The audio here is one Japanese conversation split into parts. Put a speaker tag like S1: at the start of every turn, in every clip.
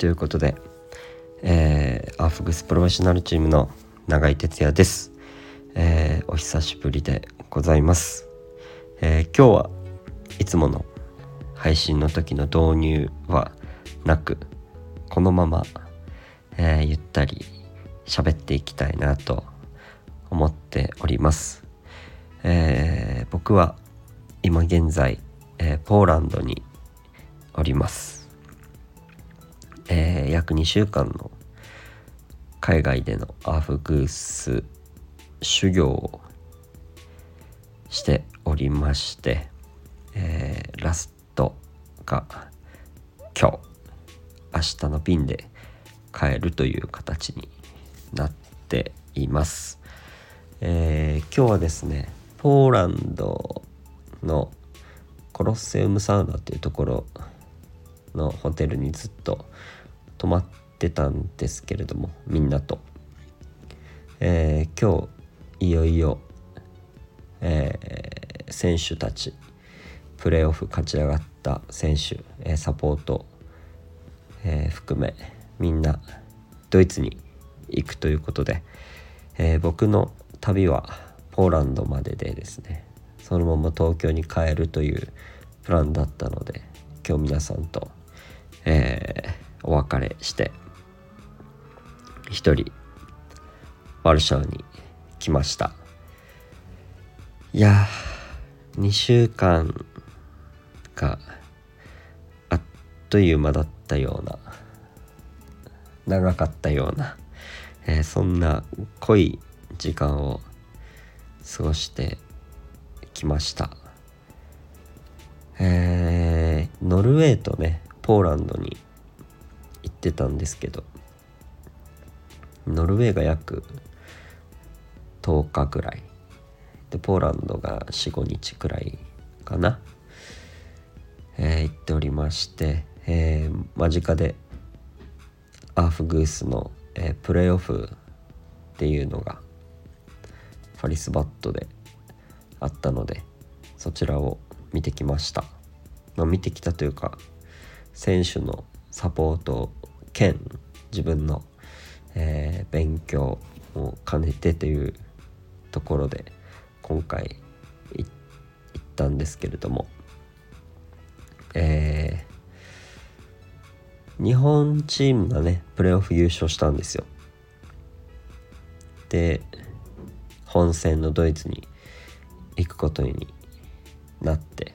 S1: ということで、えー、アーフグスプロフェッショナルチームの永井哲也です、えー、お久しぶりでございます、えー、今日はいつもの配信の時の導入はなくこのまま、えー、ゆったり喋っていきたいなと思っております、えー、僕は今現在、えー、ポーランドにおります、えー、約2週間の海外でのアフグース修行をしておりまして、えー、ラストが今日明日の便で帰るという形になっています。えー、今日はですねポーランドのコロッセウムサウナっていうところのホテルにずっと泊まってたんですけれどもみんなと、えー、今日いよいよ、えー、選手たちプレーオフ勝ち上がった選手、えサポート、え含めみんなドイツに行くということで、え僕の旅はポーランドまででですね。そのまま東京に帰るというプランだったので今日皆さんと、えー、お別れして一人ワルシャワに来ました。いや2週間があっという間だったような長かったような、えー、そんな濃い時間を過ごしてきました。えー、ノルウェーとねポーランドにってたんですけどノルウェーが約10日ぐらい。でポーランドが45日くらいかな、えー、行っておりまして、えー、間近でアーフグースの、えー、プレーオフっていうのがファリスバットであったのでそちらを見てきました、まあ、見てきたというか選手のサポート兼自分の、えー、勉強を兼ねてというところで今回行ったんですけれどもえー、日本チームがねプレーオフ優勝したんですよ。で本戦のドイツに行くことになって、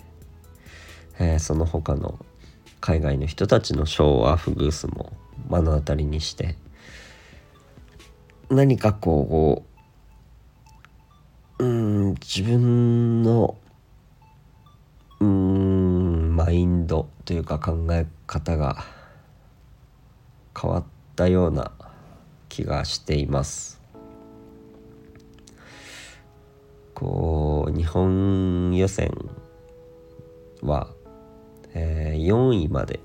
S1: えー、その他の海外の人たちのショーアフグースも目の当たりにして何かこううん自分のうんマインドというか考え方が変わったような気がしています。こう日本予選は、えー、4位まで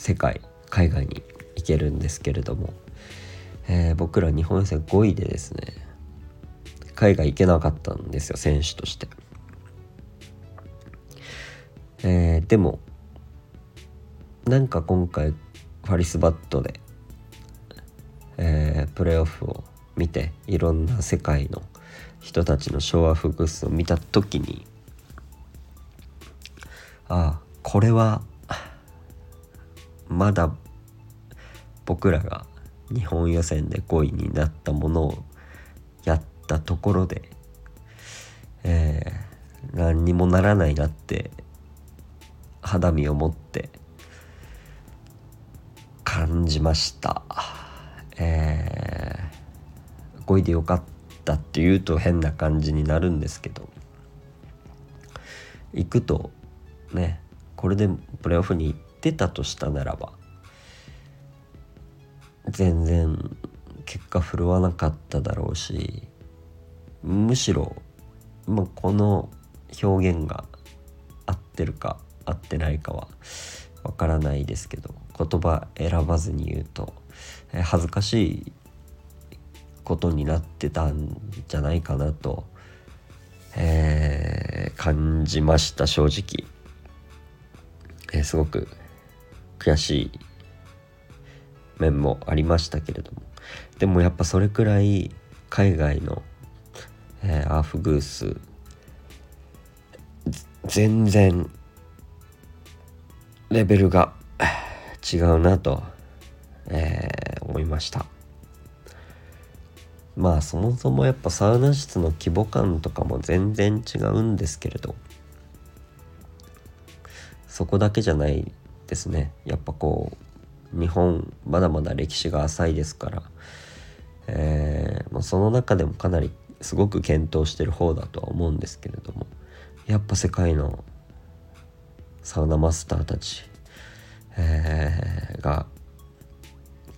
S1: 世界海外に行けるんですけれども、えー、僕ら日本予選5位でですね海外行けなかったんですよ選手として。えー、でもなんか今回ファリスバットで、えー、プレーオフを見ていろんな世界の人たちの昭和フグスを見た時にああこれはまだ僕らが日本予選で5位になったものをやったところで、えー、何にもならないなって肌身を持って感じました。えーこいでよかったって言うと変な感じになるんですけど行くとねこれでプレーオフに行っててたとしたならば全然結果振るわなかっただろうしむしろ、まあ、この表現が合ってるか合ってないかはわからないですけど言葉選ばずに言うと恥ずかしいことになってたんじゃないかなと、えー、感じました正直、えー、すごく悔しい面もありましたけれども。でもやっぱそれくらい海外の、えー、アーフグース全然レベルが違うなと、えー、思いました。まあそもそもやっぱサウナ室の規模感とかも全然違うんですけれどそこだけじゃないですね。やっぱこう日本まだまだ歴史が浅いですから、えー、まあ、その中でもかなりすごく検討してる方だとは思うんですけれども。やっぱ世界のサウナマスターたち、えー、が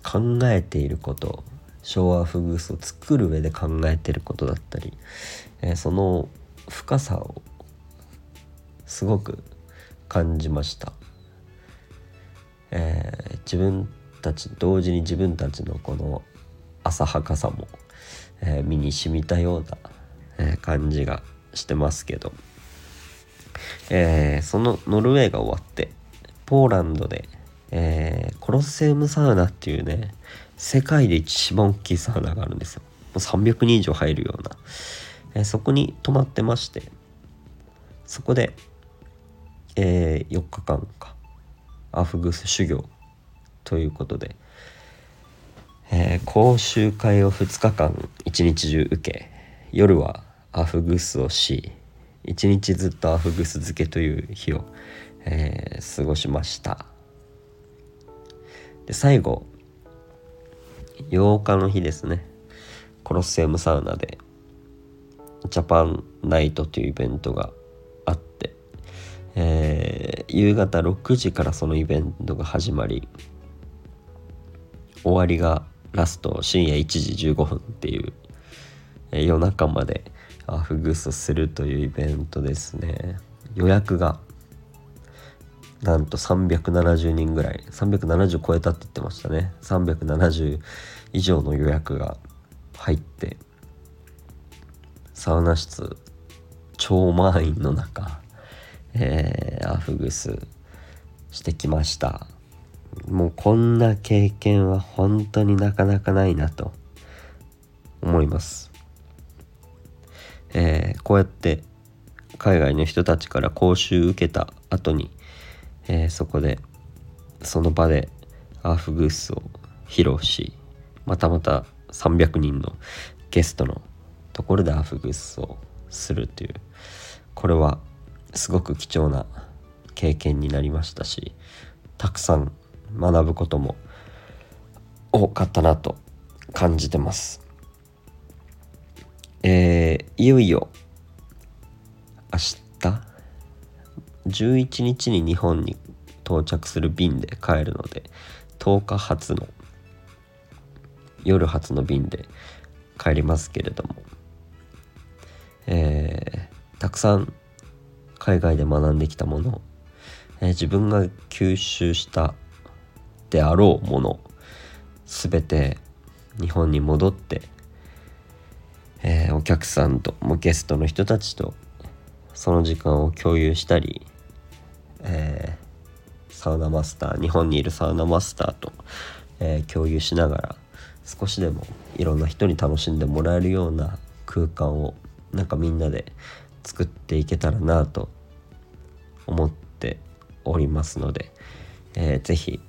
S1: 考えていること昭和フグースを作る上で考えてることだったり、えー、その深さをすごく感じました、えー、自分たち同時に自分たちのこの浅はかさも、えー、身に染みたような、え感じがしてますけど、えそのノルウェーが終わってポーランドで、えコロッセウムサウナっていうね世界で一番大きいサウナがあるんですよ。もう300人以上入るような。え、そこに泊まってまして、そこで、え、4日間か、アフグス修行ということで、えー、講習会を2日間一日中受け、夜はアフグスをし、一日ずっとアフグス漬けという日を、えー、過ごしました。で最後8日の日ですねコロッセウムサウナでジャパンナイトというイベントがあって、え、夕方6時からそのイベントが始まり終わりがラスト深夜1時15分っていう、夜中までアフグスするというイベントですね。予約がなんと370人ぐらい370超えたって言ってましたね。370以上の予約が入ってサウナ室超満員の中、えー、アフグスしてきました。もうこんな経験は本当になかなかないなと思います、えー、こうやって海外の人たちから講習受けた後にえー、そこでその場でアフグースを披露しまたまた300人のゲストのところでアフグースをするというこれはすごく貴重な経験になりましたしたくさん学ぶことも多かったなと感じてます。えー、いよいよ明日？11日に日本に到着する便で帰るので10日発の夜発の便で帰りますけれども、えー、たくさん海外で学んできたもの、えー、自分が吸収したであろうもの全て日本に戻って、えー、お客さんともゲストの人たちとその時間を共有したりえー、サウナマスター日本にいるサウナマスターと、えー、共有しながら少しでもいろんな人に楽しんでもらえるような空間をなんかみんなで作っていけたらなと思っておりますので、えー、ぜひ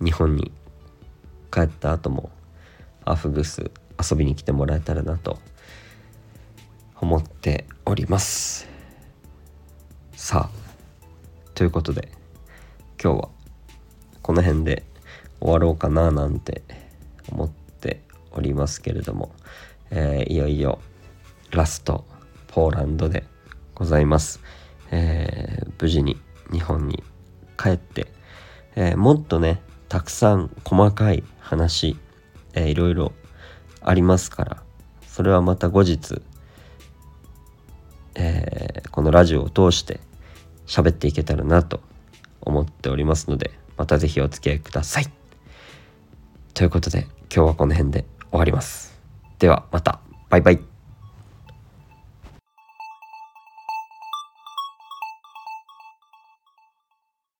S1: 日本に帰った後もアフグス遊びに来てもらえたらなと思っております。さあということで今日はこの辺で終わろうかななんて思っておりますけれども、えー、いよいよラストポーランドでございます、えー、無事に日本に帰って、えー、もっとねたくさん細かい話、えー、いろいろありますからそれはまた後日、えー、このラジオを通して喋っていけたらなと思っておりますのでまた是非お付き合いください。ということで今日はこの辺で終わります。ではまたバイバイ。